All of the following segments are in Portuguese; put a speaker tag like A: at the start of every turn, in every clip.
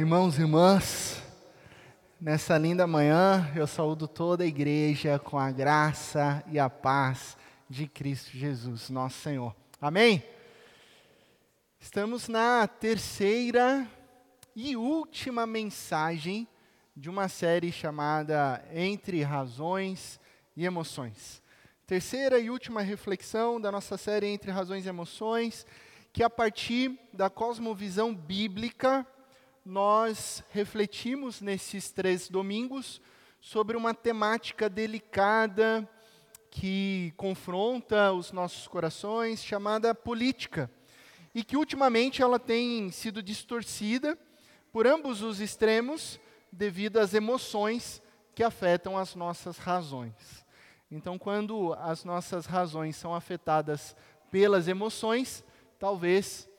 A: Irmãos e irmãs, nessa linda manhã eu saúdo toda a igreja com a graça e a paz de Cristo Jesus, nosso Senhor. Amém? Estamos na terceira e última mensagem de uma série chamada Entre Razões e Emoções. Terceira e última reflexão da nossa série Entre Razões e Emoções, que a partir da cosmovisão bíblica nós refletimos nesses três domingos sobre uma temática delicada que confronta os nossos corações, chamada política, e que ultimamente ela tem sido distorcida por ambos os extremos devido às emoções que afetam as nossas razões. Então, quando as nossas razões são afetadas pelas emoções, talvez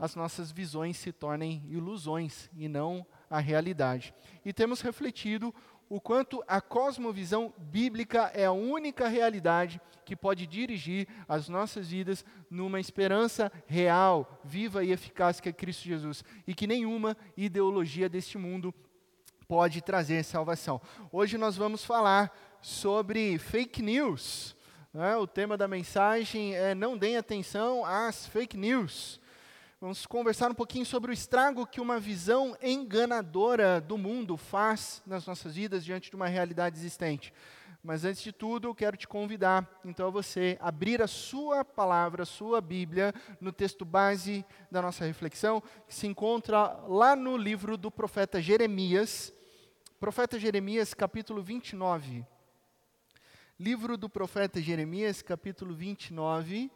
A: as nossas visões se tornem ilusões e não a realidade. E temos refletido o quanto a cosmovisão bíblica é a única realidade que pode dirigir as nossas vidas numa esperança real, viva e eficaz que é Cristo Jesus, e que nenhuma ideologia deste mundo pode trazer salvação. Hoje nós vamos falar sobre fake news. Né? O tema da mensagem é Não deem atenção às fake news. Vamos conversar um pouquinho sobre o estrago que uma visão enganadora do mundo faz nas nossas vidas diante de uma realidade existente. Mas antes de tudo, quero te convidar, então, a você abrir a sua palavra, a sua Bíblia, no texto base da nossa reflexão, que se encontra lá no livro do profeta Jeremias, profeta Jeremias, capítulo 29. Livro do profeta Jeremias, capítulo 29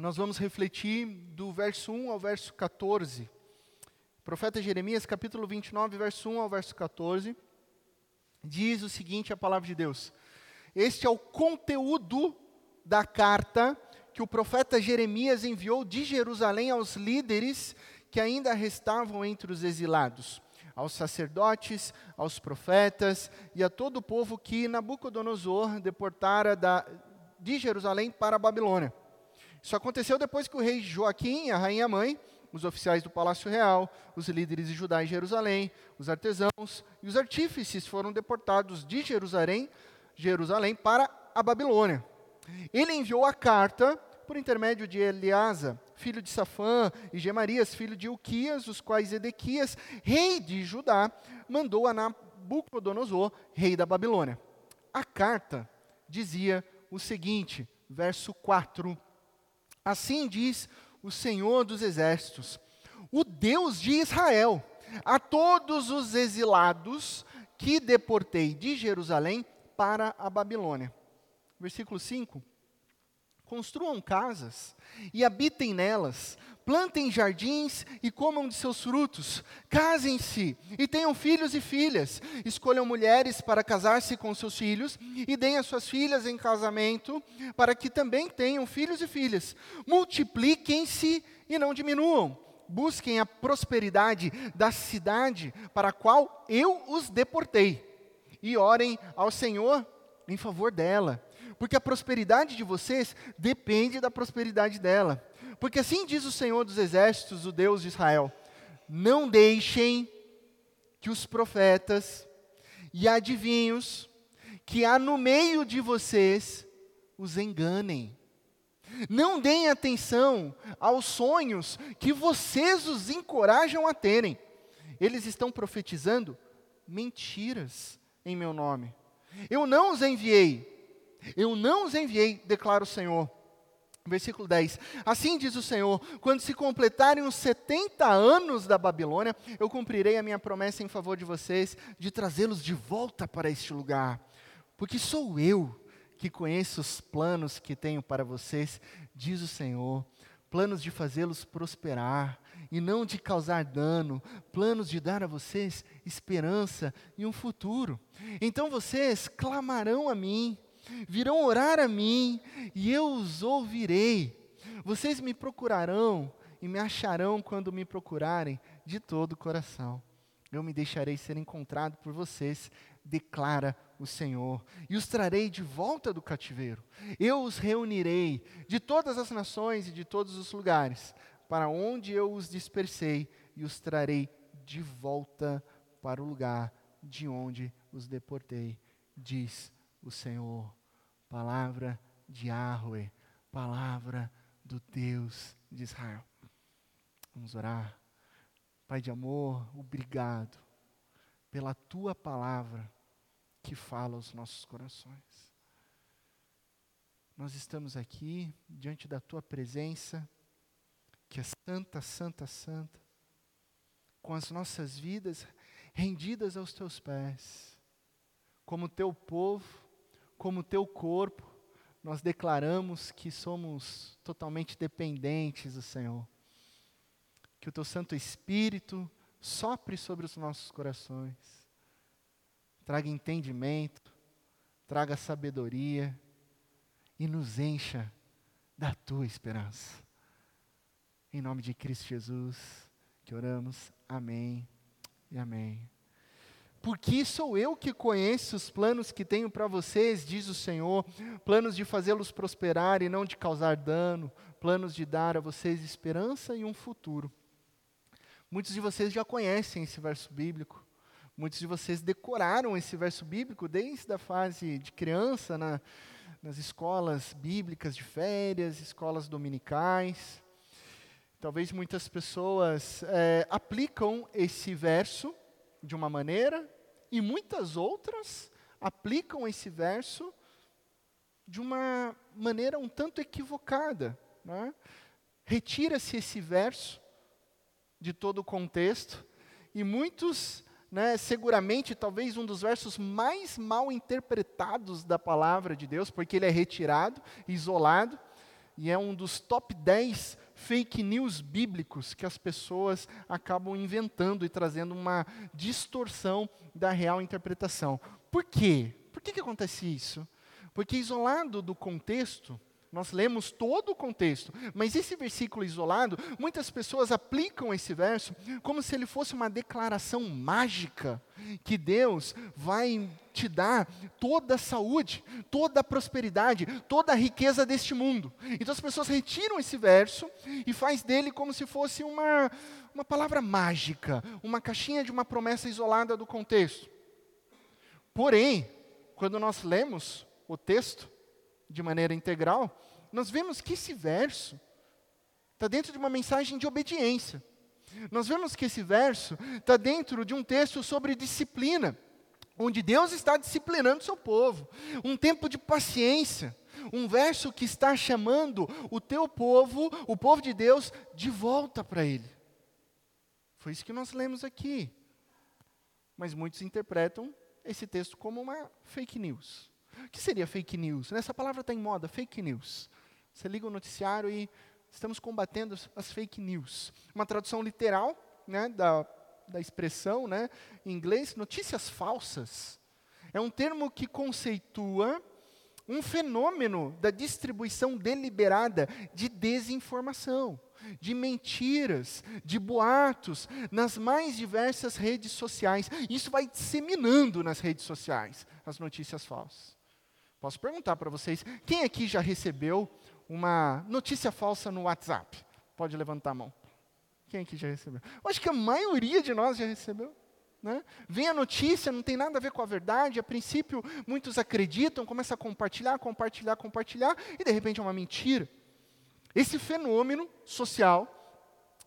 A: nós vamos refletir do verso 1 ao verso 14. profeta Jeremias, capítulo 29, verso 1 ao verso 14, diz o seguinte: a palavra de Deus. Este é o conteúdo da carta que o profeta Jeremias enviou de Jerusalém aos líderes que ainda restavam entre os exilados, aos sacerdotes, aos profetas e a todo o povo que Nabucodonosor deportara da, de Jerusalém para a Babilônia. Isso aconteceu depois que o rei Joaquim, a rainha mãe, os oficiais do palácio real, os líderes de Judá e Jerusalém, os artesãos e os artífices foram deportados de Jerusalém, Jerusalém para a Babilônia. Ele enviou a carta por intermédio de Eliasa, filho de Safã, e Gemarias, filho de Uquias, os quais Edequias, rei de Judá, mandou a Nabucodonosor, rei da Babilônia. A carta dizia o seguinte, verso 4: Assim diz o Senhor dos Exércitos, o Deus de Israel, a todos os exilados que deportei de Jerusalém para a Babilônia. Versículo 5: Construam casas e habitem nelas, plantem jardins e comam de seus frutos, casem-se e tenham filhos e filhas, escolham mulheres para casar-se com seus filhos e deem as suas filhas em casamento, para que também tenham filhos e filhas. Multipliquem-se e não diminuam. Busquem a prosperidade da cidade para a qual eu os deportei, e orem ao Senhor em favor dela, porque a prosperidade de vocês depende da prosperidade dela. Porque assim diz o Senhor dos Exércitos, o Deus de Israel: não deixem que os profetas e adivinhos que há no meio de vocês os enganem. Não deem atenção aos sonhos que vocês os encorajam a terem. Eles estão profetizando mentiras em meu nome. Eu não os enviei. Eu não os enviei, declara o Senhor. Versículo 10: Assim diz o Senhor: quando se completarem os 70 anos da Babilônia, eu cumprirei a minha promessa em favor de vocês, de trazê-los de volta para este lugar. Porque sou eu que conheço os planos que tenho para vocês, diz o Senhor: planos de fazê-los prosperar e não de causar dano, planos de dar a vocês esperança e um futuro. Então vocês clamarão a mim virão orar a mim e eu os ouvirei. Vocês me procurarão e me acharão quando me procurarem de todo o coração. Eu me deixarei ser encontrado por vocês, declara o Senhor, e os trarei de volta do cativeiro. Eu os reunirei de todas as nações e de todos os lugares, para onde eu os dispersei, e os trarei de volta para o lugar de onde os deportei, diz o Senhor. Palavra de Yahweh, palavra do Deus de Israel. Vamos orar. Pai de amor, obrigado pela tua palavra que fala aos nossos corações. Nós estamos aqui diante da tua presença, que é santa, santa, santa, com as nossas vidas rendidas aos teus pés, como teu povo, como teu corpo, nós declaramos que somos totalmente dependentes do Senhor. Que o teu Santo Espírito sopre sobre os nossos corações, traga entendimento, traga sabedoria e nos encha da tua esperança. Em nome de Cristo Jesus, que oramos. Amém e amém. Porque sou eu que conheço os planos que tenho para vocês, diz o Senhor, planos de fazê-los prosperar e não de causar dano, planos de dar a vocês esperança e um futuro. Muitos de vocês já conhecem esse verso bíblico, muitos de vocês decoraram esse verso bíblico desde a fase de criança, na, nas escolas bíblicas de férias, escolas dominicais. Talvez muitas pessoas é, aplicam esse verso de uma maneira e muitas outras aplicam esse verso de uma maneira um tanto equivocada. Né? Retira-se esse verso de todo o contexto e muitos, né, seguramente, talvez um dos versos mais mal interpretados da palavra de Deus, porque ele é retirado, isolado, e é um dos top 10 fake news bíblicos que as pessoas acabam inventando e trazendo uma distorção da real interpretação. Por quê? Por que, que acontece isso? Porque isolado do contexto, nós lemos todo o contexto, mas esse versículo isolado, muitas pessoas aplicam esse verso como se ele fosse uma declaração mágica que Deus vai te dar toda a saúde, toda a prosperidade, toda a riqueza deste mundo. Então as pessoas retiram esse verso e faz dele como se fosse uma uma palavra mágica, uma caixinha de uma promessa isolada do contexto. Porém, quando nós lemos o texto, de maneira integral, nós vemos que esse verso está dentro de uma mensagem de obediência. Nós vemos que esse verso está dentro de um texto sobre disciplina, onde Deus está disciplinando seu povo. Um tempo de paciência. Um verso que está chamando o teu povo, o povo de Deus, de volta para Ele. Foi isso que nós lemos aqui. Mas muitos interpretam esse texto como uma fake news. O que seria fake news? Essa palavra está em moda, fake news. Você liga o noticiário e estamos combatendo as fake news. Uma tradução literal né, da, da expressão né, em inglês, notícias falsas. É um termo que conceitua um fenômeno da distribuição deliberada de desinformação, de mentiras, de boatos nas mais diversas redes sociais. Isso vai disseminando nas redes sociais as notícias falsas. Posso perguntar para vocês, quem aqui já recebeu uma notícia falsa no WhatsApp? Pode levantar a mão. Quem aqui já recebeu? Eu acho que a maioria de nós já recebeu. Né? Vem a notícia, não tem nada a ver com a verdade, a princípio muitos acreditam, começam a compartilhar, compartilhar, compartilhar, e de repente é uma mentira. Esse fenômeno social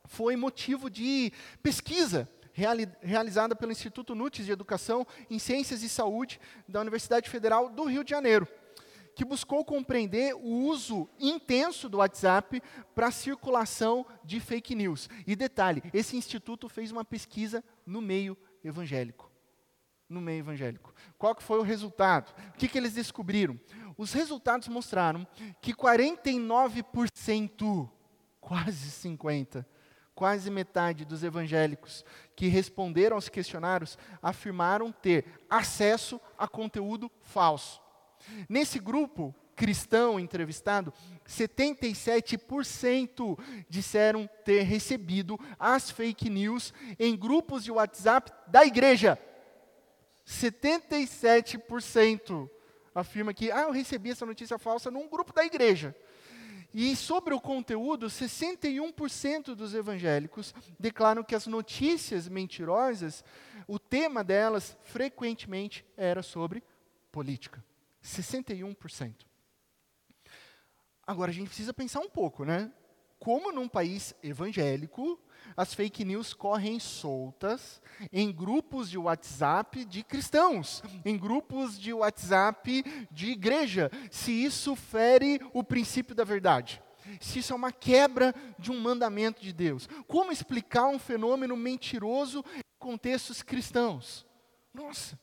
A: foi motivo de pesquisa reali realizada pelo Instituto Nutis de Educação em Ciências e Saúde da Universidade Federal do Rio de Janeiro, que buscou compreender o uso intenso do WhatsApp para circulação de fake news. E detalhe, esse instituto fez uma pesquisa no meio evangélico. No meio evangélico. Qual que foi o resultado? O que, que eles descobriram? Os resultados mostraram que 49%, quase 50%, quase metade dos evangélicos que responderam aos questionários afirmaram ter acesso a conteúdo falso. Nesse grupo cristão entrevistado, 77% disseram ter recebido as fake news em grupos de WhatsApp da igreja. 77% afirma que, ah, eu recebi essa notícia falsa num grupo da igreja. E sobre o conteúdo, 61% dos evangélicos declaram que as notícias mentirosas, o tema delas frequentemente era sobre política. 61%. Agora a gente precisa pensar um pouco, né? Como num país evangélico, as fake news correm soltas em grupos de WhatsApp de cristãos, em grupos de WhatsApp de igreja, se isso fere o princípio da verdade. Se isso é uma quebra de um mandamento de Deus. Como explicar um fenômeno mentiroso em contextos cristãos? Nossa!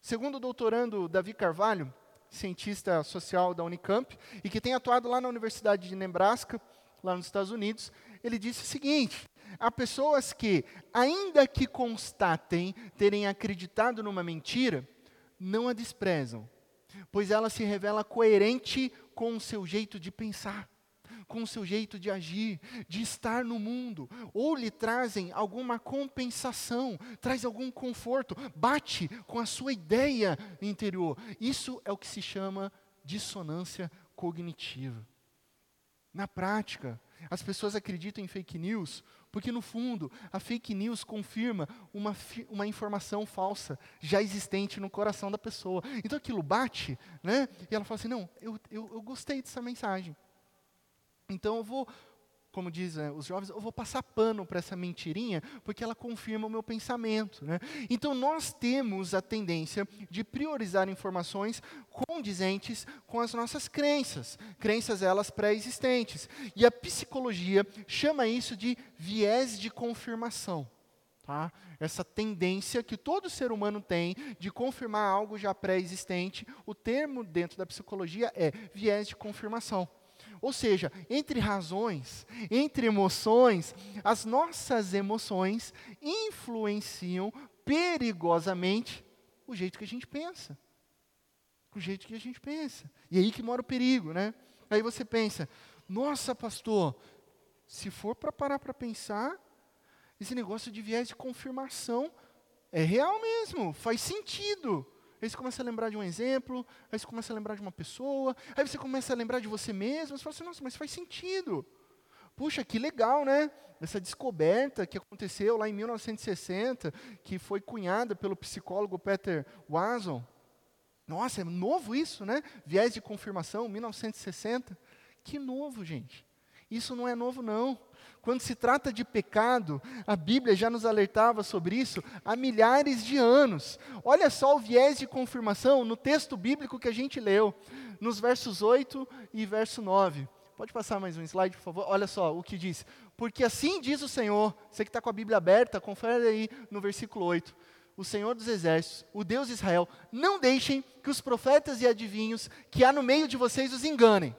A: Segundo o doutorando Davi Carvalho, cientista social da Unicamp, e que tem atuado lá na Universidade de Nebraska, lá nos Estados Unidos, ele disse o seguinte: há pessoas que, ainda que constatem terem acreditado numa mentira, não a desprezam, pois ela se revela coerente com o seu jeito de pensar, com o seu jeito de agir, de estar no mundo, ou lhe trazem alguma compensação, traz algum conforto, bate com a sua ideia interior. Isso é o que se chama dissonância cognitiva. Na prática, as pessoas acreditam em fake news porque, no fundo, a fake news confirma uma, uma informação falsa já existente no coração da pessoa. Então aquilo bate, né? E ela fala assim: não, eu, eu, eu gostei dessa mensagem. Então eu vou como dizem os jovens, eu vou passar pano para essa mentirinha, porque ela confirma o meu pensamento. Né? Então, nós temos a tendência de priorizar informações condizentes com as nossas crenças, crenças elas pré-existentes. E a psicologia chama isso de viés de confirmação. Tá? Essa tendência que todo ser humano tem de confirmar algo já pré-existente, o termo dentro da psicologia é viés de confirmação. Ou seja, entre razões, entre emoções, as nossas emoções influenciam perigosamente o jeito que a gente pensa. O jeito que a gente pensa. E aí que mora o perigo, né? Aí você pensa, nossa, pastor, se for para parar para pensar, esse negócio de viés de confirmação é real mesmo, faz sentido. Aí você começa a lembrar de um exemplo, aí você começa a lembrar de uma pessoa, aí você começa a lembrar de você mesmo, você fala assim, nossa, mas faz sentido. Puxa, que legal, né? Essa descoberta que aconteceu lá em 1960, que foi cunhada pelo psicólogo Peter Watson. Nossa, é novo isso, né? Viés de confirmação, 1960. Que novo, gente. Isso não é novo, não. Quando se trata de pecado, a Bíblia já nos alertava sobre isso há milhares de anos. Olha só o viés de confirmação no texto bíblico que a gente leu, nos versos 8 e verso 9. Pode passar mais um slide, por favor? Olha só o que diz. Porque assim diz o Senhor, você que está com a Bíblia aberta, confere aí no versículo 8 o Senhor dos Exércitos, o Deus de Israel, não deixem que os profetas e adivinhos que há no meio de vocês os enganem.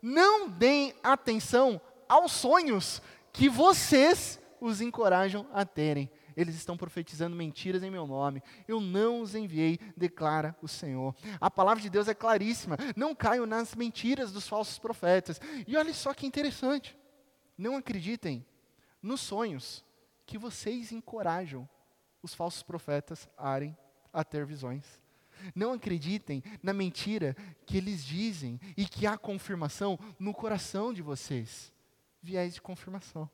A: Não deem atenção aos sonhos que vocês os encorajam a terem. Eles estão profetizando mentiras em meu nome. Eu não os enviei, declara o Senhor. A palavra de Deus é claríssima. Não caio nas mentiras dos falsos profetas. E olha só que interessante. Não acreditem nos sonhos que vocês encorajam os falsos profetas a ter visões. Não acreditem na mentira que eles dizem e que há confirmação no coração de vocês viés de confirmação.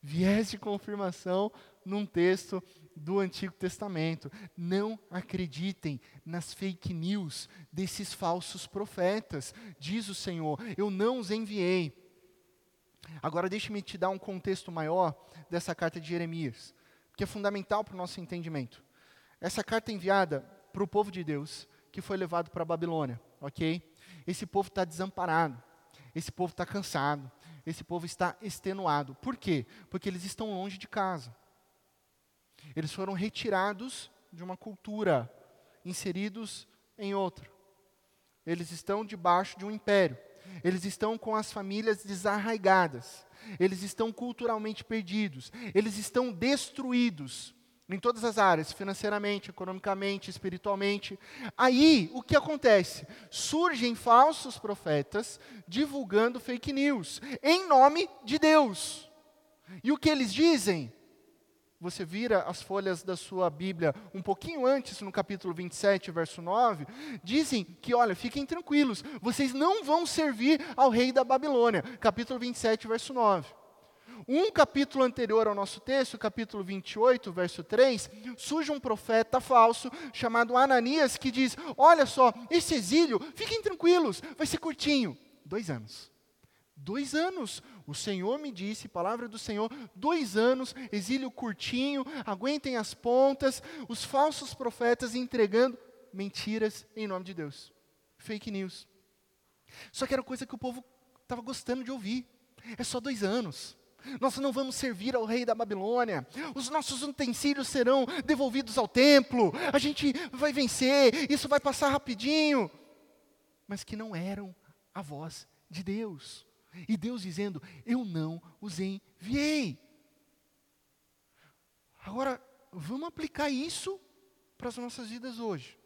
A: Viés de confirmação num texto do Antigo Testamento. Não acreditem nas fake news desses falsos profetas, diz o Senhor. Eu não os enviei. Agora, deixe-me te dar um contexto maior dessa carta de Jeremias, que é fundamental para o nosso entendimento. Essa carta é enviada para o povo de Deus que foi levado para a Babilônia, ok? Esse povo está desamparado, esse povo está cansado, esse povo está extenuado. Por quê? Porque eles estão longe de casa. Eles foram retirados de uma cultura, inseridos em outra. Eles estão debaixo de um império. Eles estão com as famílias desarraigadas. Eles estão culturalmente perdidos. Eles estão destruídos em todas as áreas, financeiramente, economicamente, espiritualmente. Aí, o que acontece? Surgem falsos profetas divulgando fake news em nome de Deus. E o que eles dizem? você vira as folhas da sua Bíblia um pouquinho antes, no capítulo 27, verso 9, dizem que, olha, fiquem tranquilos, vocês não vão servir ao rei da Babilônia. Capítulo 27, verso 9. Um capítulo anterior ao nosso texto, capítulo 28, verso 3, surge um profeta falso chamado Ananias que diz: Olha só, esse exílio, fiquem tranquilos, vai ser curtinho dois anos. Dois anos. O Senhor me disse, palavra do Senhor, dois anos, exílio curtinho, aguentem as pontas, os falsos profetas entregando mentiras em nome de Deus. Fake news. Só que era coisa que o povo estava gostando de ouvir. É só dois anos. Nós não vamos servir ao rei da Babilônia. Os nossos utensílios serão devolvidos ao templo. A gente vai vencer. Isso vai passar rapidinho. Mas que não eram a voz de Deus. E Deus dizendo: Eu não os enviei. Agora, vamos aplicar isso para as nossas vidas hoje.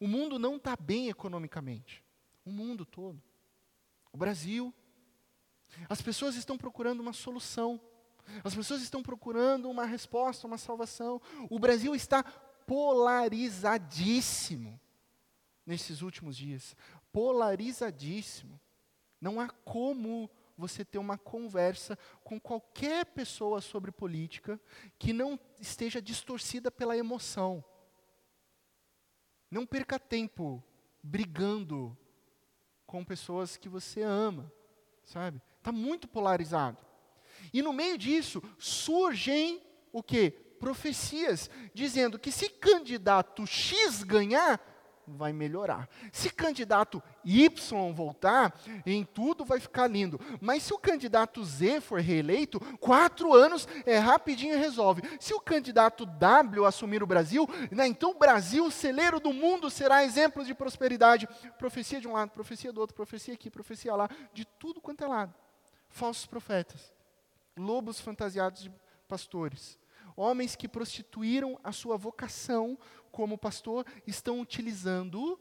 A: O mundo não está bem economicamente. O mundo todo. O Brasil. As pessoas estão procurando uma solução. As pessoas estão procurando uma resposta, uma salvação. O Brasil está polarizadíssimo nesses últimos dias polarizadíssimo. Não há como você ter uma conversa com qualquer pessoa sobre política que não esteja distorcida pela emoção. Não perca tempo brigando com pessoas que você ama, sabe? Está muito polarizado. E no meio disso surgem o que? Profecias dizendo que se candidato X ganhar, vai melhorar. Se candidato Y voltar, em tudo vai ficar lindo. Mas se o candidato Z for reeleito, quatro anos é rapidinho resolve. Se o candidato W assumir o Brasil, né, então o Brasil, celeiro do mundo, será exemplo de prosperidade. Profecia de um lado, profecia do outro, profecia aqui, profecia lá, de tudo quanto é lado. Falsos profetas, lobos fantasiados de pastores homens que prostituíram a sua vocação como pastor estão utilizando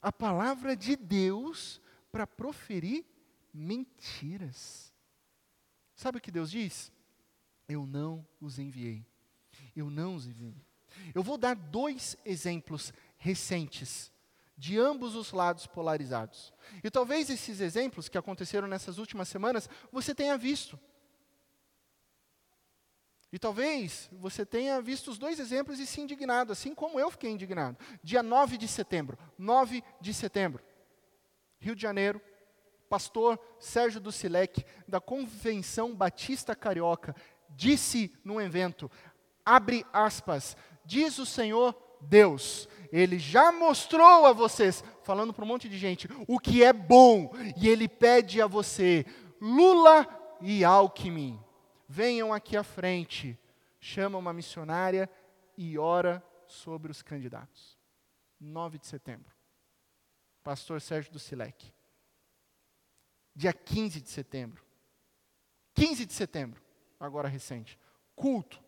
A: a palavra de Deus para proferir mentiras. Sabe o que Deus diz? Eu não os enviei. Eu não os enviei. Eu vou dar dois exemplos recentes de ambos os lados polarizados. E talvez esses exemplos que aconteceram nessas últimas semanas você tenha visto. E talvez você tenha visto os dois exemplos e se indignado, assim como eu fiquei indignado. Dia 9 de setembro, 9 de setembro, Rio de Janeiro, pastor Sérgio Ducilec, da Convenção Batista Carioca, disse num evento, abre aspas, diz o Senhor Deus, Ele já mostrou a vocês, falando para um monte de gente, o que é bom, e Ele pede a você, Lula e Alckmin, venham aqui à frente, chama uma missionária e ora sobre os candidatos. 9 de setembro. Pastor Sérgio do Silec. Dia 15 de setembro. 15 de setembro, agora recente. Culto.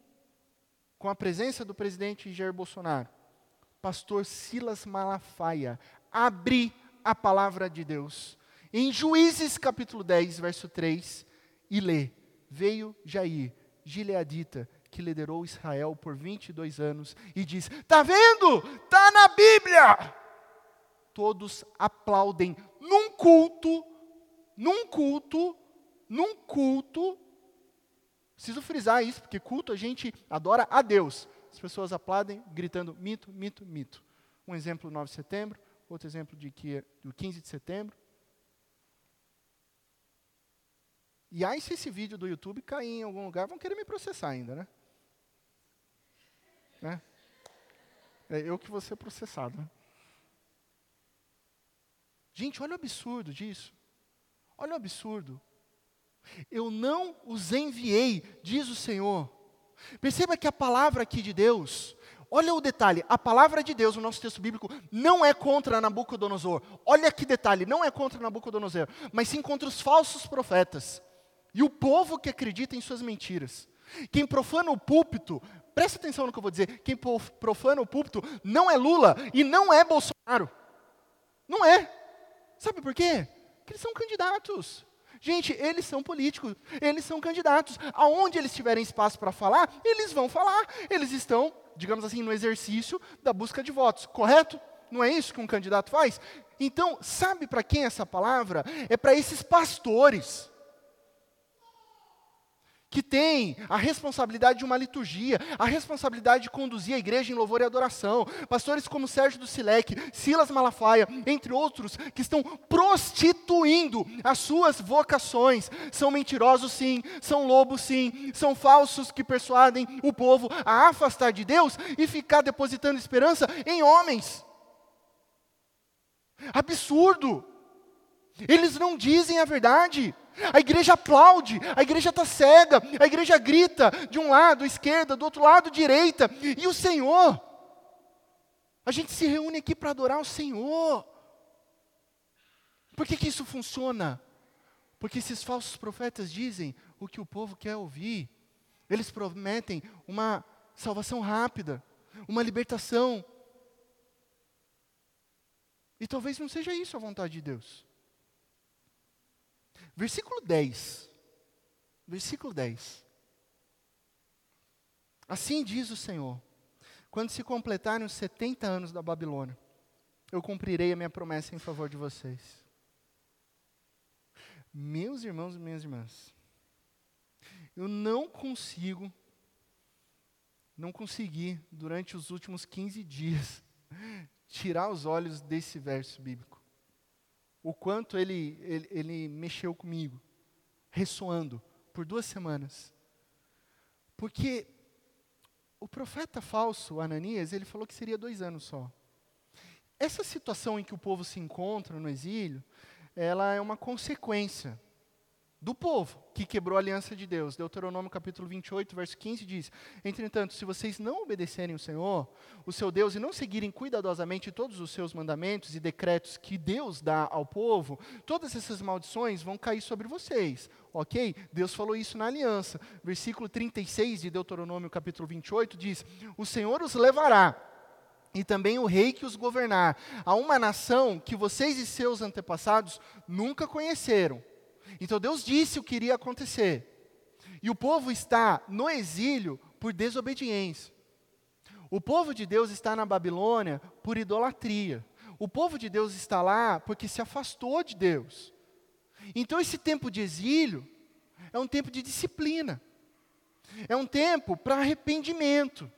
A: Com a presença do presidente Jair Bolsonaro. Pastor Silas Malafaia abre a palavra de Deus. Em Juízes capítulo 10, verso 3, e lê: veio Jair, gileadita, que liderou Israel por 22 anos, e diz: Está vendo? Está na Bíblia! Todos aplaudem num culto, num culto, num culto. Preciso frisar isso, porque culto a gente adora a Deus. As pessoas aplaudem gritando mito, mito, mito. Um exemplo 9 de setembro, outro exemplo de que, do 15 de setembro. E aí, se esse vídeo do YouTube cair em algum lugar, vão querer me processar ainda, né? né? É eu que vou ser processado. Né? Gente, olha o absurdo disso. Olha o absurdo. Eu não os enviei, diz o Senhor. Perceba que a palavra aqui de Deus, olha o detalhe, a palavra de Deus, o nosso texto bíblico, não é contra Nabucodonosor. Olha que detalhe, não é contra Nabucodonosor, mas sim contra os falsos profetas. E o povo que acredita em suas mentiras. Quem profana o púlpito, presta atenção no que eu vou dizer, quem profana o púlpito não é Lula e não é Bolsonaro. Não é. Sabe por quê? Porque eles são candidatos. Gente, eles são políticos, eles são candidatos. Aonde eles tiverem espaço para falar, eles vão falar. Eles estão, digamos assim, no exercício da busca de votos, correto? Não é isso que um candidato faz? Então, sabe para quem essa palavra? É para esses pastores que tem a responsabilidade de uma liturgia, a responsabilidade de conduzir a igreja em louvor e adoração. Pastores como Sérgio do Silek, Silas Malafaia, entre outros, que estão prostituindo as suas vocações. São mentirosos, sim, são lobos, sim, são falsos que persuadem o povo a afastar de Deus e ficar depositando esperança em homens. Absurdo! Eles não dizem a verdade. A igreja aplaude, a igreja está cega, a igreja grita de um lado, esquerda, do outro lado, direita. E o Senhor, a gente se reúne aqui para adorar o Senhor. Por que, que isso funciona? Porque esses falsos profetas dizem o que o povo quer ouvir. Eles prometem uma salvação rápida, uma libertação. E talvez não seja isso a vontade de Deus. Versículo 10. Versículo 10. Assim diz o Senhor: quando se completarem os 70 anos da Babilônia, eu cumprirei a minha promessa em favor de vocês. Meus irmãos e minhas irmãs, eu não consigo, não consegui, durante os últimos 15 dias, tirar os olhos desse verso bíblico o quanto ele, ele, ele mexeu comigo, ressoando por duas semanas. Porque o profeta falso, Ananias, ele falou que seria dois anos só. Essa situação em que o povo se encontra no exílio, ela é uma consequência do povo que quebrou a aliança de Deus. Deuteronômio capítulo 28, verso 15 diz: Entretanto, se vocês não obedecerem o Senhor, o seu Deus, e não seguirem cuidadosamente todos os seus mandamentos e decretos que Deus dá ao povo, todas essas maldições vão cair sobre vocês. Ok? Deus falou isso na aliança. Versículo 36 de Deuteronômio capítulo 28 diz: O Senhor os levará e também o rei que os governar, a uma nação que vocês e seus antepassados nunca conheceram então Deus disse o que iria acontecer. E o povo está no exílio por desobediência. O povo de Deus está na Babilônia por idolatria. O povo de Deus está lá porque se afastou de Deus. Então esse tempo de exílio é um tempo de disciplina. É um tempo para arrependimento.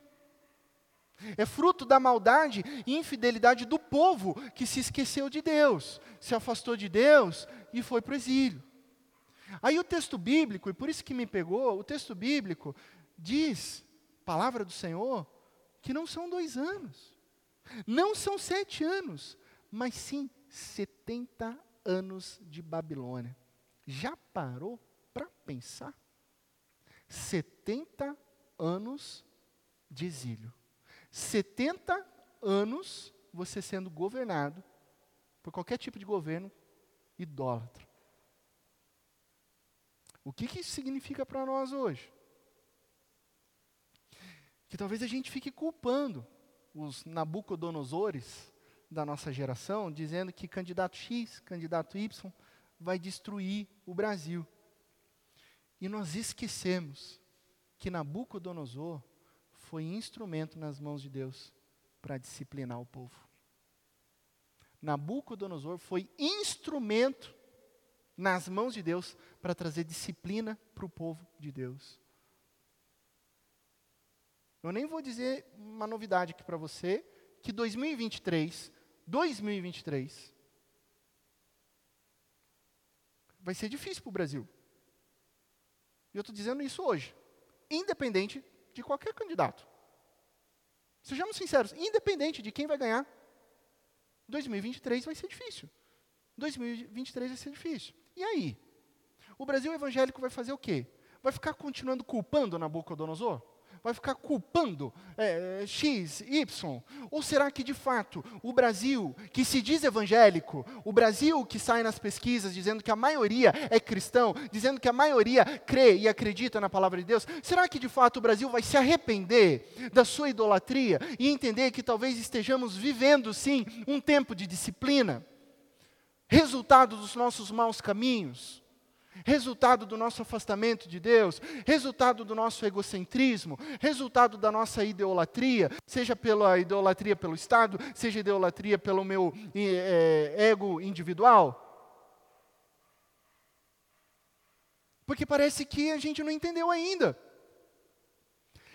A: É fruto da maldade e infidelidade do povo que se esqueceu de Deus, se afastou de Deus e foi para o exílio. Aí o texto bíblico, e por isso que me pegou, o texto bíblico diz, palavra do Senhor, que não são dois anos, não são sete anos, mas sim setenta anos de Babilônia. Já parou para pensar? Setenta anos de exílio. Setenta anos você sendo governado por qualquer tipo de governo idólatra. O que, que isso significa para nós hoje? Que talvez a gente fique culpando os Nabucodonosores da nossa geração, dizendo que candidato X, candidato Y, vai destruir o Brasil. E nós esquecemos que Nabucodonosor foi instrumento nas mãos de Deus para disciplinar o povo. Nabucodonosor foi instrumento nas mãos de Deus para trazer disciplina para o povo de Deus. Eu nem vou dizer uma novidade aqui para você, que 2023, 2023, vai ser difícil para o Brasil. E eu estou dizendo isso hoje, independente de qualquer candidato. Sejamos sinceros, independente de quem vai ganhar, 2023 vai ser difícil. 2023 vai ser difícil. E aí? O Brasil evangélico vai fazer o quê? Vai ficar continuando culpando Nabucodonosor? Vai ficar culpando é, X, Y? Ou será que de fato o Brasil, que se diz evangélico, o Brasil que sai nas pesquisas dizendo que a maioria é cristão, dizendo que a maioria crê e acredita na palavra de Deus, será que de fato o Brasil vai se arrepender da sua idolatria e entender que talvez estejamos vivendo sim um tempo de disciplina? resultado dos nossos maus caminhos. Resultado do nosso afastamento de Deus, resultado do nosso egocentrismo, resultado da nossa idolatria, seja pela idolatria pelo Estado, seja idolatria pelo meu é, ego individual. Porque parece que a gente não entendeu ainda.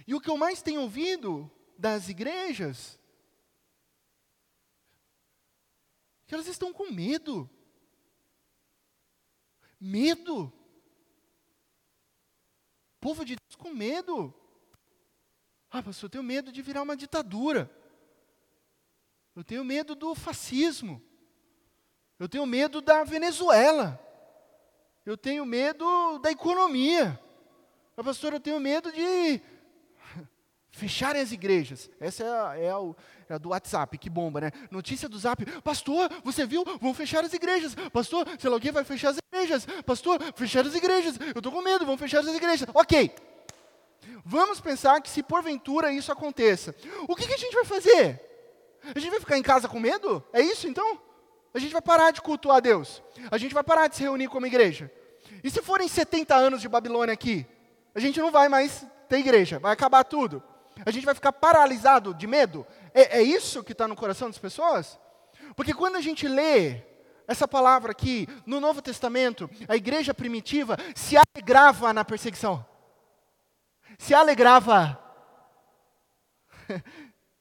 A: E o que eu mais tenho ouvido das igrejas, que elas estão com medo Medo. Povo de Deus com medo. Ah, pastor, eu tenho medo de virar uma ditadura. Eu tenho medo do fascismo. Eu tenho medo da Venezuela. Eu tenho medo da economia. Ah, pastor, eu tenho medo de fecharem as igrejas. Essa é a, é a, do WhatsApp, que bomba, né? Notícia do Zap. Pastor, você viu? Vão fechar as igrejas. Pastor, sei lá que vai fechar as igrejas. Pastor, fechar as igrejas. Eu estou com medo, vão fechar as igrejas. Ok. Vamos pensar que se porventura isso aconteça, o que, que a gente vai fazer? A gente vai ficar em casa com medo? É isso então? A gente vai parar de cultuar a Deus. A gente vai parar de se reunir como igreja. E se forem 70 anos de Babilônia aqui? A gente não vai mais ter igreja, vai acabar tudo. A gente vai ficar paralisado de medo? É, é isso que está no coração das pessoas? Porque quando a gente lê essa palavra aqui no Novo Testamento, a igreja primitiva se alegrava na perseguição. Se alegrava.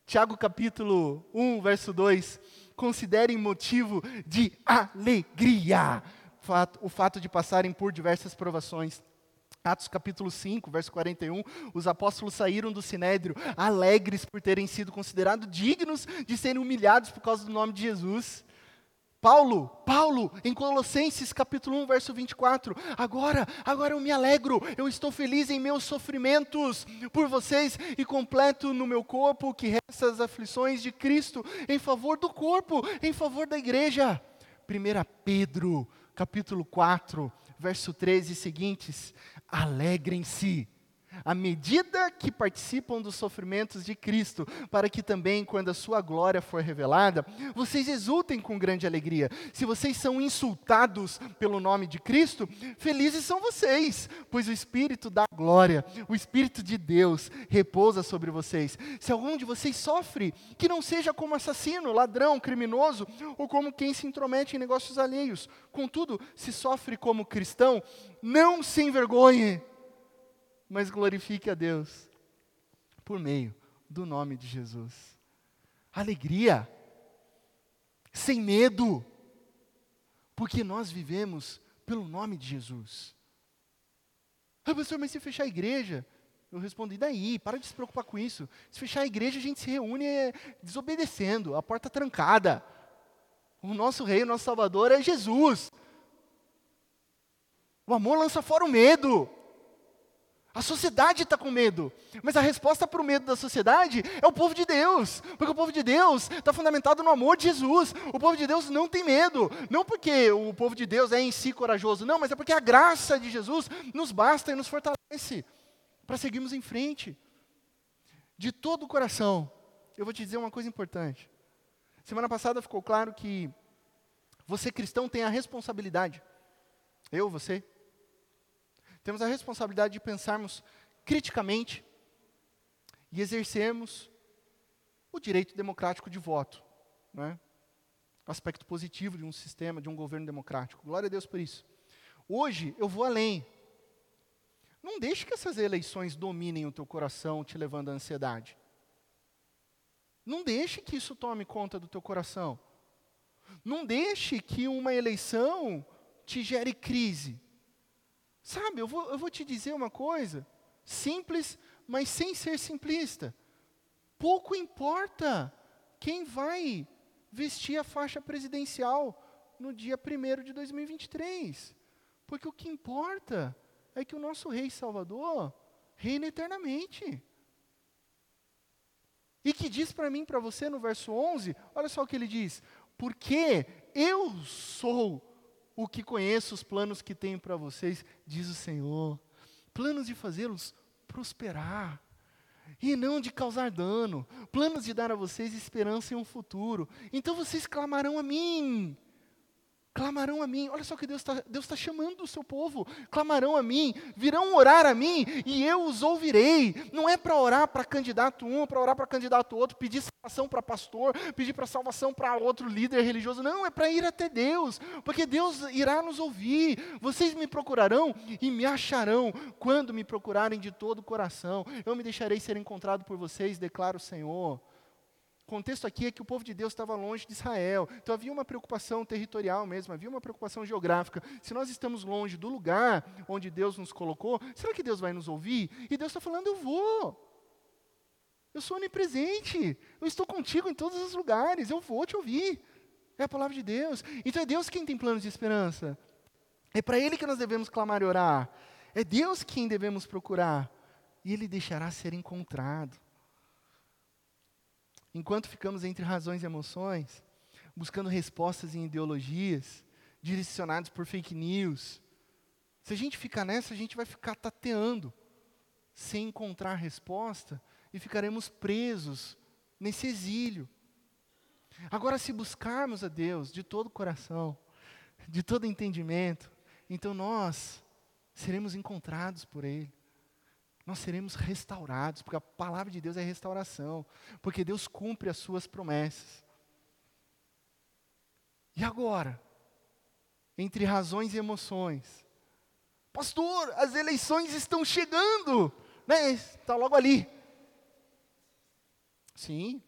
A: Tiago capítulo 1, verso 2. Considerem motivo de alegria o fato de passarem por diversas provações Atos capítulo 5, verso 41, os apóstolos saíram do sinédrio alegres por terem sido considerados dignos de serem humilhados por causa do nome de Jesus. Paulo, Paulo, em Colossenses capítulo 1, verso 24, agora, agora eu me alegro, eu estou feliz em meus sofrimentos por vocês e completo no meu corpo que resta as aflições de Cristo em favor do corpo, em favor da igreja. 1 Pedro, capítulo 4, verso 13 e seguintes: alegrem-se à medida que participam dos sofrimentos de Cristo, para que também, quando a sua glória for revelada, vocês exultem com grande alegria. Se vocês são insultados pelo nome de Cristo, felizes são vocês, pois o Espírito da glória, o Espírito de Deus, repousa sobre vocês. Se algum de vocês sofre, que não seja como assassino, ladrão, criminoso, ou como quem se intromete em negócios alheios. Contudo, se sofre como cristão, não se envergonhe mas glorifique a Deus por meio do nome de Jesus. Alegria, sem medo, porque nós vivemos pelo nome de Jesus. Ah, pastor, mas se fechar a igreja? Eu respondi, daí? Para de se preocupar com isso. Se fechar a igreja, a gente se reúne é, desobedecendo, a porta trancada. O nosso rei, o nosso salvador é Jesus. O amor lança fora o medo. A sociedade está com medo, mas a resposta para o medo da sociedade é o povo de Deus, porque o povo de Deus está fundamentado no amor de Jesus. O povo de Deus não tem medo, não porque o povo de Deus é em si corajoso, não, mas é porque a graça de Jesus nos basta e nos fortalece para seguirmos em frente. De todo o coração, eu vou te dizer uma coisa importante. Semana passada ficou claro que você cristão tem a responsabilidade, eu, você, temos a responsabilidade de pensarmos criticamente e exercermos o direito democrático de voto. Né? Aspecto positivo de um sistema, de um governo democrático. Glória a Deus por isso. Hoje eu vou além. Não deixe que essas eleições dominem o teu coração, te levando à ansiedade. Não deixe que isso tome conta do teu coração. Não deixe que uma eleição te gere crise. Sabe, eu vou, eu vou te dizer uma coisa, simples, mas sem ser simplista. Pouco importa quem vai vestir a faixa presidencial no dia 1 de 2023. Porque o que importa é que o nosso Rei Salvador reina eternamente. E que diz para mim, para você, no verso 11, olha só o que ele diz: Porque eu sou o que conheço os planos que tenho para vocês, diz o Senhor. Planos de fazê-los prosperar e não de causar dano, planos de dar a vocês esperança em um futuro. Então vocês clamarão a mim Clamarão a mim, olha só que Deus está Deus tá chamando o seu povo. Clamarão a mim, virão orar a mim e eu os ouvirei. Não é para orar para candidato um, para orar para candidato outro, pedir salvação para pastor, pedir para salvação para outro líder religioso. Não, é para ir até Deus, porque Deus irá nos ouvir. Vocês me procurarão e me acharão quando me procurarem de todo o coração. Eu me deixarei ser encontrado por vocês, declara o Senhor. Contexto aqui é que o povo de Deus estava longe de Israel. Então havia uma preocupação territorial mesmo, havia uma preocupação geográfica. Se nós estamos longe do lugar onde Deus nos colocou, será que Deus vai nos ouvir? E Deus está falando: eu vou. Eu sou onipresente. Eu estou contigo em todos os lugares. Eu vou te ouvir. É a palavra de Deus. Então é Deus quem tem planos de esperança. É para Ele que nós devemos clamar e orar. É Deus quem devemos procurar. E Ele deixará ser encontrado. Enquanto ficamos entre razões e emoções, buscando respostas em ideologias, direcionadas por fake news, se a gente ficar nessa, a gente vai ficar tateando, sem encontrar resposta, e ficaremos presos nesse exílio. Agora, se buscarmos a Deus de todo o coração, de todo entendimento, então nós seremos encontrados por Ele nós seremos restaurados, porque a palavra de Deus é restauração, porque Deus cumpre as suas promessas. E agora? Entre razões e emoções. Pastor, as eleições estão chegando, né? Está logo ali. Sim.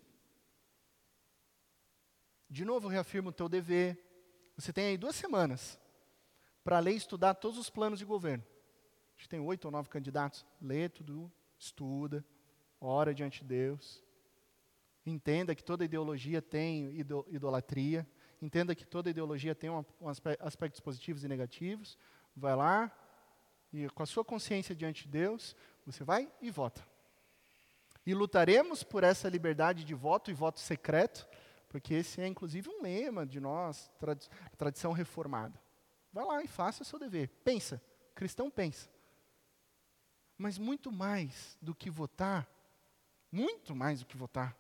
A: De novo, reafirmo o teu dever. Você tem aí duas semanas para ler e estudar todos os planos de governo gente tem oito ou nove candidatos. Lê tudo, estuda, ora diante de Deus. Entenda que toda ideologia tem idolatria. Entenda que toda ideologia tem um, um aspectos positivos e negativos. Vai lá e com a sua consciência diante de Deus, você vai e vota. E lutaremos por essa liberdade de voto e voto secreto, porque esse é inclusive um lema de nós, trad tradição reformada. Vai lá e faça o seu dever. Pensa, cristão pensa. Mas muito mais do que votar, muito mais do que votar,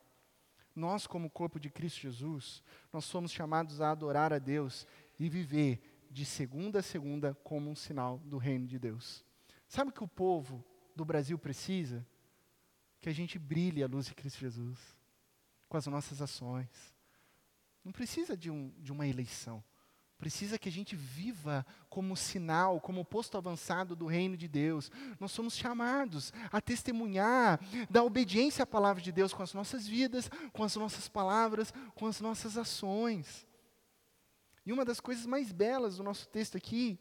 A: nós, como corpo de Cristo Jesus, nós somos chamados a adorar a Deus e viver de segunda a segunda como um sinal do reino de Deus. Sabe o que o povo do Brasil precisa? Que a gente brilhe a luz de Cristo Jesus com as nossas ações. Não precisa de, um, de uma eleição. Precisa que a gente viva como sinal, como posto avançado do reino de Deus. Nós somos chamados a testemunhar da obediência à palavra de Deus com as nossas vidas, com as nossas palavras, com as nossas ações. E uma das coisas mais belas do nosso texto aqui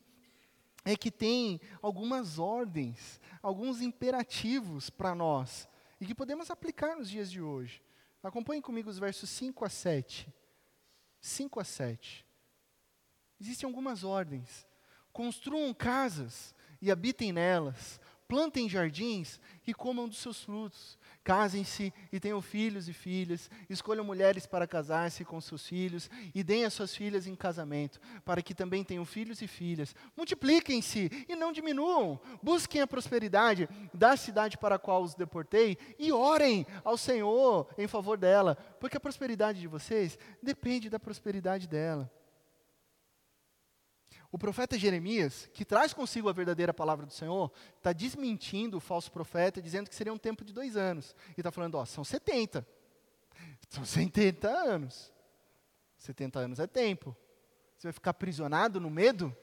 A: é que tem algumas ordens, alguns imperativos para nós e que podemos aplicar nos dias de hoje. Acompanhe comigo os versos 5 a 7. 5 a 7. Existem algumas ordens. Construam casas e habitem nelas. Plantem jardins e comam dos seus frutos. Casem-se e tenham filhos e filhas. Escolham mulheres para casar-se com seus filhos e deem as suas filhas em casamento, para que também tenham filhos e filhas. Multipliquem-se e não diminuam. Busquem a prosperidade da cidade para a qual os deportei e orem ao Senhor em favor dela, porque a prosperidade de vocês depende da prosperidade dela. O profeta Jeremias, que traz consigo a verdadeira palavra do Senhor, está desmentindo o falso profeta, dizendo que seria um tempo de dois anos. E está falando, ó, são 70. São 70 anos. 70 anos é tempo. Você vai ficar aprisionado no medo?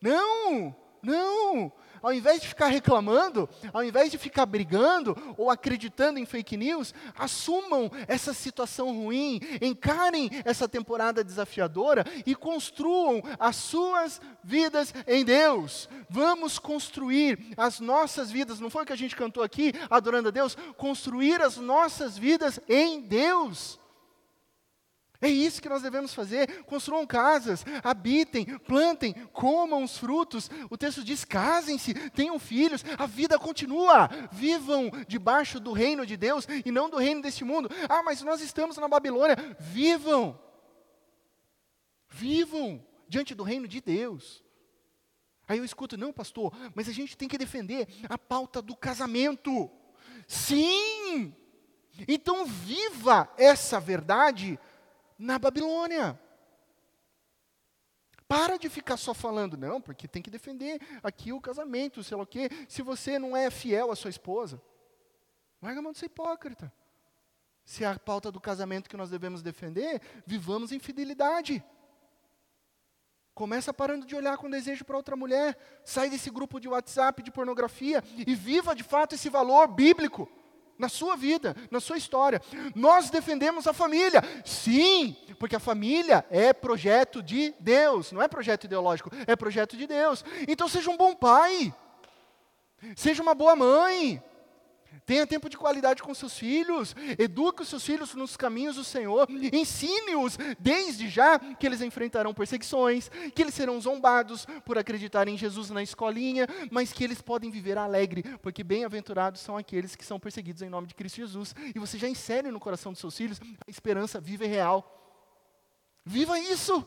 A: Não! Não! Ao invés de ficar reclamando, ao invés de ficar brigando ou acreditando em fake news, assumam essa situação ruim, encarem essa temporada desafiadora e construam as suas vidas em Deus. Vamos construir as nossas vidas, não foi o que a gente cantou aqui, adorando a Deus? Construir as nossas vidas em Deus. É isso que nós devemos fazer. Construam casas, habitem, plantem, comam os frutos. O texto diz: casem-se, tenham filhos, a vida continua. Vivam debaixo do reino de Deus e não do reino deste mundo. Ah, mas nós estamos na Babilônia. Vivam. Vivam diante do reino de Deus. Aí eu escuto, não, pastor, mas a gente tem que defender a pauta do casamento. Sim! Então viva essa verdade na Babilônia. Para de ficar só falando, não, porque tem que defender aqui o casamento, sei lá o quê. Se você não é fiel à sua esposa, larga a mão de ser hipócrita. Se é a pauta do casamento que nós devemos defender, vivamos em fidelidade. Começa parando de olhar com desejo para outra mulher, sai desse grupo de WhatsApp de pornografia e viva de fato esse valor bíblico na sua vida, na sua história. Nós defendemos a família, sim, porque a família é projeto de Deus, não é projeto ideológico, é projeto de Deus. Então seja um bom pai, seja uma boa mãe, Tenha tempo de qualidade com seus filhos, eduque os seus filhos nos caminhos do Senhor, ensine-os desde já que eles enfrentarão perseguições, que eles serão zombados por acreditar em Jesus na escolinha, mas que eles podem viver alegre, porque bem-aventurados são aqueles que são perseguidos em nome de Cristo Jesus. E você já insere no coração dos seus filhos a esperança viva e real. Viva isso!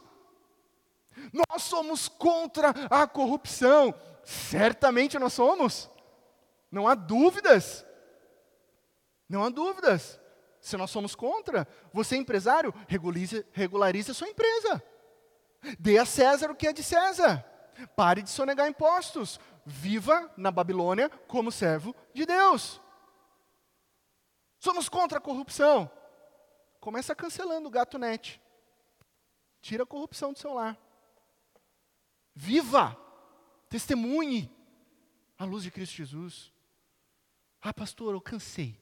A: Nós somos contra a corrupção. Certamente nós somos. Não há dúvidas. Não há dúvidas. Se nós somos contra, você empresário, regularize, regularize a sua empresa. Dê a César o que é de César. Pare de sonegar impostos. Viva na Babilônia como servo de Deus. Somos contra a corrupção. Começa cancelando o gato net. Tira a corrupção do seu lar. Viva! Testemunhe a luz de Cristo Jesus. Ah, pastor, eu cansei.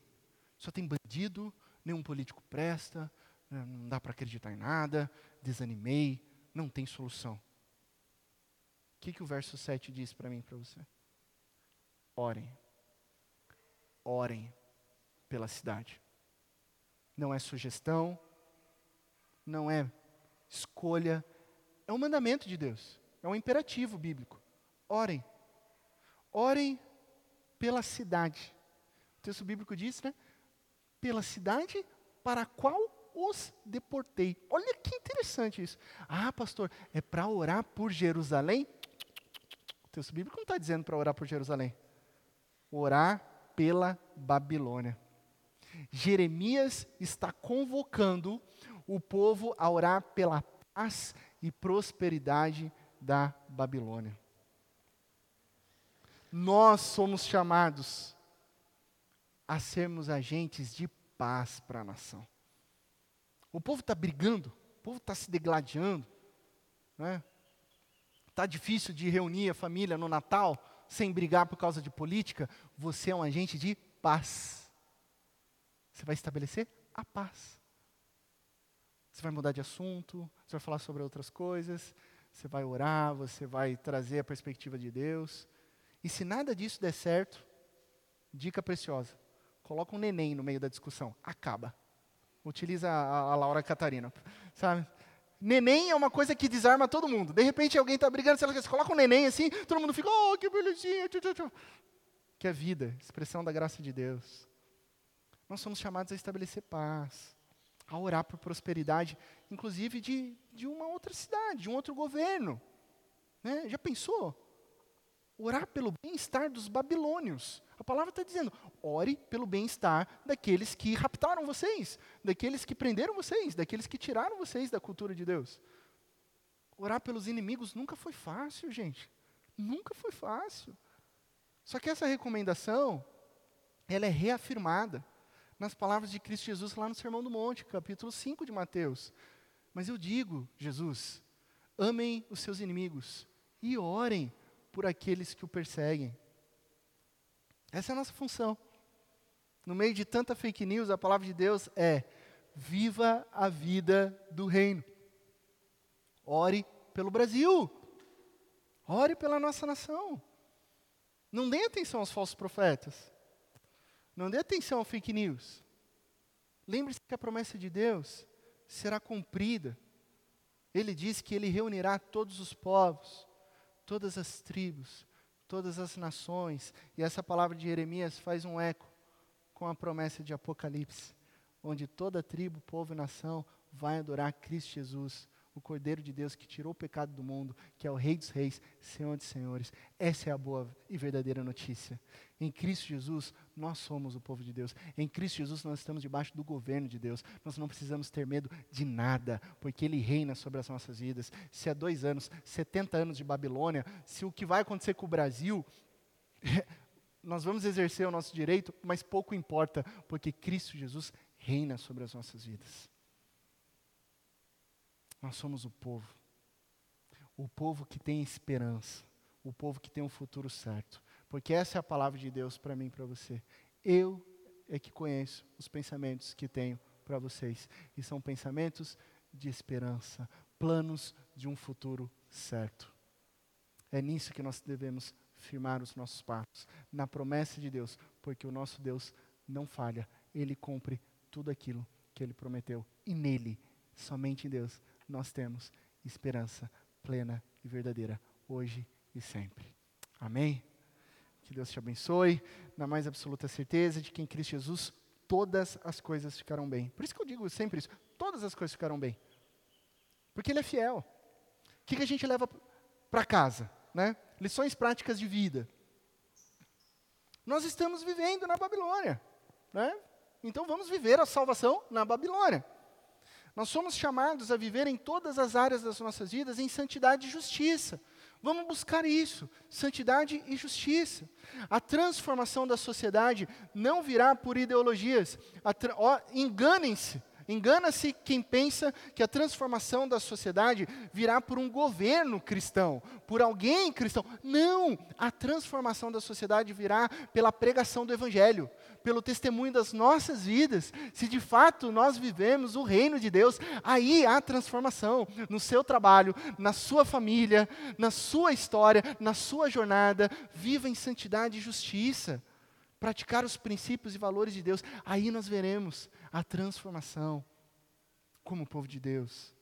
A: Só tem bandido, nenhum político presta, né, não dá para acreditar em nada, desanimei, não tem solução. O que, que o verso 7 diz para mim para você? Orem. Orem pela cidade. Não é sugestão, não é escolha, é um mandamento de Deus, é um imperativo bíblico. Orem. Orem pela cidade. O texto bíblico diz, né? Pela cidade para a qual os deportei. Olha que interessante isso. Ah, pastor, é para orar por Jerusalém? O texto bíblico não está dizendo para orar por Jerusalém. Orar pela Babilônia. Jeremias está convocando o povo a orar pela paz e prosperidade da Babilônia. Nós somos chamados a sermos agentes de paz para a nação. O povo está brigando, o povo está se degladiando, né? Está difícil de reunir a família no Natal sem brigar por causa de política. Você é um agente de paz. Você vai estabelecer a paz. Você vai mudar de assunto, você vai falar sobre outras coisas, você vai orar, você vai trazer a perspectiva de Deus. E se nada disso der certo, dica preciosa: Coloca um neném no meio da discussão. Acaba. Utiliza a, a Laura Catarina. Sabe? Neném é uma coisa que desarma todo mundo. De repente alguém está brigando, você coloca um neném assim, todo mundo fica, oh, que belezinha. Que é vida, expressão da graça de Deus. Nós somos chamados a estabelecer paz, a orar por prosperidade, inclusive de, de uma outra cidade, de um outro governo. Né? Já pensou? Orar pelo bem-estar dos babilônios. A palavra está dizendo: ore pelo bem-estar daqueles que raptaram vocês, daqueles que prenderam vocês, daqueles que tiraram vocês da cultura de Deus. Orar pelos inimigos nunca foi fácil, gente. Nunca foi fácil. Só que essa recomendação, ela é reafirmada nas palavras de Cristo Jesus lá no Sermão do Monte, capítulo 5 de Mateus. Mas eu digo, Jesus, amem os seus inimigos e orem por aqueles que o perseguem. Essa é a nossa função. No meio de tanta fake news, a palavra de Deus é: viva a vida do reino. Ore pelo Brasil. Ore pela nossa nação. Não dê atenção aos falsos profetas. Não dê atenção ao fake news. Lembre-se que a promessa de Deus será cumprida. Ele diz que ele reunirá todos os povos todas as tribos, todas as nações. E essa palavra de Jeremias faz um eco com a promessa de Apocalipse, onde toda tribo, povo e nação vai adorar Cristo Jesus, o Cordeiro de Deus que tirou o pecado do mundo, que é o Rei dos Reis, Senhor dos Senhores. Essa é a boa e verdadeira notícia. Em Cristo Jesus, nós somos o povo de Deus. Em Cristo Jesus, nós estamos debaixo do governo de Deus. Nós não precisamos ter medo de nada, porque Ele reina sobre as nossas vidas. Se há dois anos, 70 anos de Babilônia, se o que vai acontecer com o Brasil, nós vamos exercer o nosso direito, mas pouco importa, porque Cristo Jesus reina sobre as nossas vidas. Nós somos o povo. O povo que tem esperança. O povo que tem um futuro certo. Porque essa é a palavra de Deus para mim e para você. Eu é que conheço os pensamentos que tenho para vocês. E são pensamentos de esperança, planos de um futuro certo. É nisso que nós devemos firmar os nossos passos, na promessa de Deus, porque o nosso Deus não falha, ele cumpre tudo aquilo que ele prometeu. E nele, somente em Deus, nós temos esperança plena e verdadeira, hoje e sempre. Amém? Que Deus te abençoe, na mais absoluta certeza de que em Cristo Jesus todas as coisas ficarão bem. Por isso que eu digo sempre isso: todas as coisas ficarão bem. Porque Ele é fiel. O que, que a gente leva para casa? Né? Lições práticas de vida. Nós estamos vivendo na Babilônia. Né? Então vamos viver a salvação na Babilônia. Nós somos chamados a viver em todas as áreas das nossas vidas em santidade e justiça. Vamos buscar isso, santidade e justiça. A transformação da sociedade não virá por ideologias. Enganem-se Engana-se quem pensa que a transformação da sociedade virá por um governo cristão, por alguém cristão. Não! A transformação da sociedade virá pela pregação do Evangelho, pelo testemunho das nossas vidas. Se de fato nós vivemos o reino de Deus, aí há transformação no seu trabalho, na sua família, na sua história, na sua jornada. Viva em santidade e justiça praticar os princípios e valores de Deus, aí nós veremos a transformação como povo de Deus.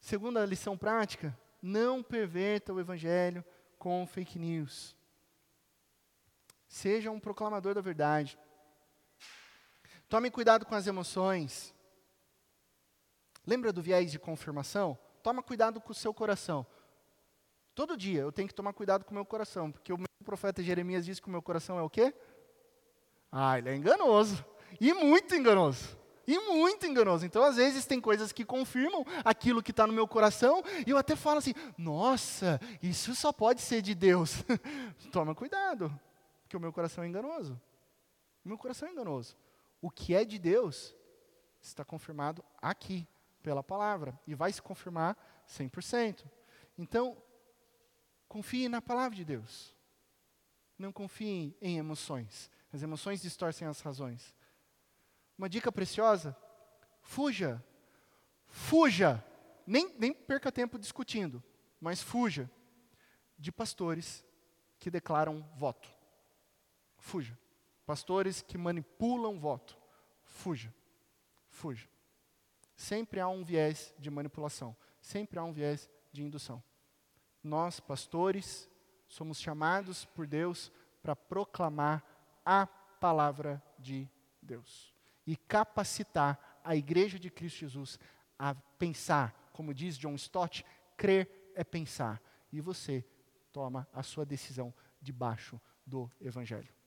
A: Segunda lição prática, não perverta o evangelho com fake news. Seja um proclamador da verdade. Tome cuidado com as emoções. Lembra do viés de confirmação? Toma cuidado com o seu coração. Todo dia eu tenho que tomar cuidado com o meu coração, porque o profeta Jeremias disse que o meu coração é o quê? Ah, ele é enganoso. E muito enganoso. E muito enganoso. Então, às vezes, tem coisas que confirmam aquilo que está no meu coração, e eu até falo assim: nossa, isso só pode ser de Deus. Toma cuidado, porque o meu coração é enganoso. O meu coração é enganoso. O que é de Deus está confirmado aqui, pela palavra, e vai se confirmar 100%. Então, confie na palavra de Deus. Não confie em emoções. As emoções distorcem as razões. Uma dica preciosa: fuja. Fuja. Nem, nem perca tempo discutindo, mas fuja de pastores que declaram voto. Fuja. Pastores que manipulam voto. Fuja. Fuja. Sempre há um viés de manipulação. Sempre há um viés de indução. Nós, pastores, somos chamados por Deus para proclamar a palavra de Deus e capacitar a igreja de Cristo Jesus a pensar, como diz John Stott, crer é pensar. E você toma a sua decisão debaixo do evangelho.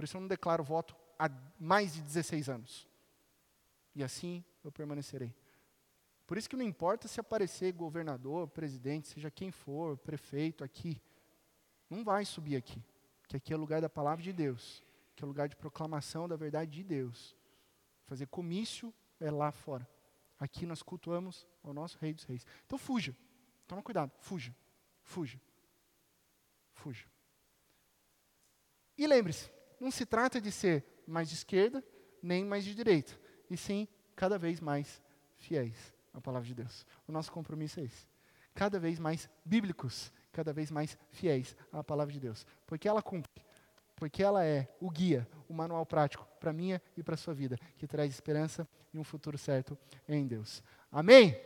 A: Por isso eu não declaro voto há mais de 16 anos. E assim eu permanecerei. Por isso que não importa se aparecer governador, presidente, seja quem for, prefeito aqui, não vai subir aqui, que aqui é lugar da palavra de Deus que é lugar de proclamação da verdade de Deus. Fazer comício é lá fora. Aqui nós cultuamos o nosso Rei dos Reis. Então fuja. Toma cuidado. Fuja. Fuja. Fuja. E lembre-se, não se trata de ser mais de esquerda, nem mais de direita. E sim, cada vez mais fiéis à palavra de Deus. O nosso compromisso é esse. Cada vez mais bíblicos, cada vez mais fiéis à palavra de Deus. Porque ela cumpre porque ela é o guia, o manual prático para minha e para sua vida, que traz esperança e um futuro certo em Deus. Amém?